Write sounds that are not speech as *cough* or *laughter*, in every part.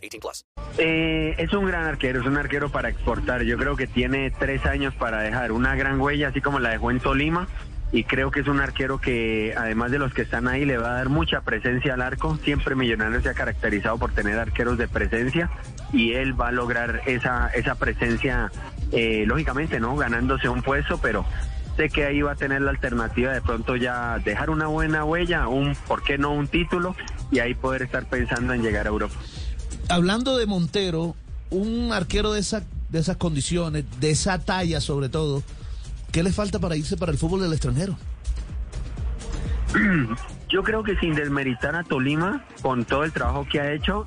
18 plus. Eh, es un gran arquero, es un arquero para exportar. Yo creo que tiene tres años para dejar una gran huella, así como la dejó en Tolima. Y creo que es un arquero que, además de los que están ahí, le va a dar mucha presencia al arco. Siempre Millonarios se ha caracterizado por tener arqueros de presencia y él va a lograr esa, esa presencia, eh, lógicamente, ¿no? Ganándose un puesto, pero sé que ahí va a tener la alternativa de pronto ya dejar una buena huella, un, ¿por qué no un título? Y ahí poder estar pensando en llegar a Europa. Hablando de Montero, un arquero de, esa, de esas condiciones, de esa talla sobre todo, ¿qué le falta para irse para el fútbol del extranjero? *clears throat* Yo creo que sin desmeritar a Tolima, con todo el trabajo que ha hecho,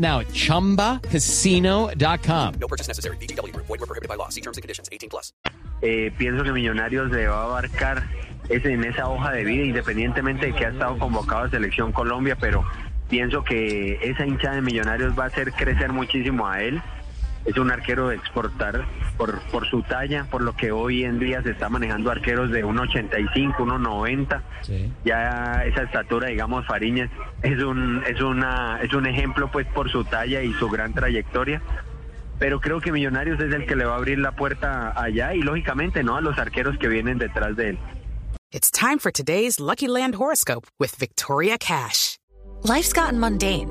now at ChumbaCasino.com. No purchase necessary. BGW. Void were prohibited by law. See terms and conditions. 18 plus. Eh, pienso que Millonarios le va a abarcar ese, en esa hoja de vida, independientemente de que ha estado convocado a Selección Colombia, pero pienso que esa hincha de Millonarios va a hacer crecer muchísimo a él. Es un arquero de exportar por, por su talla, por lo que hoy en día se está manejando arqueros de 1.85, 1.90. Sí. Ya esa estatura, digamos, Fariñez es un, es una, es un ejemplo pues por su talla y su gran trayectoria. Pero creo que Millonarios es el que le va a abrir la puerta allá y lógicamente no a los arqueros que vienen detrás de él. It's time for today's Lucky Land horoscope with Victoria Cash. Life's gotten mundane,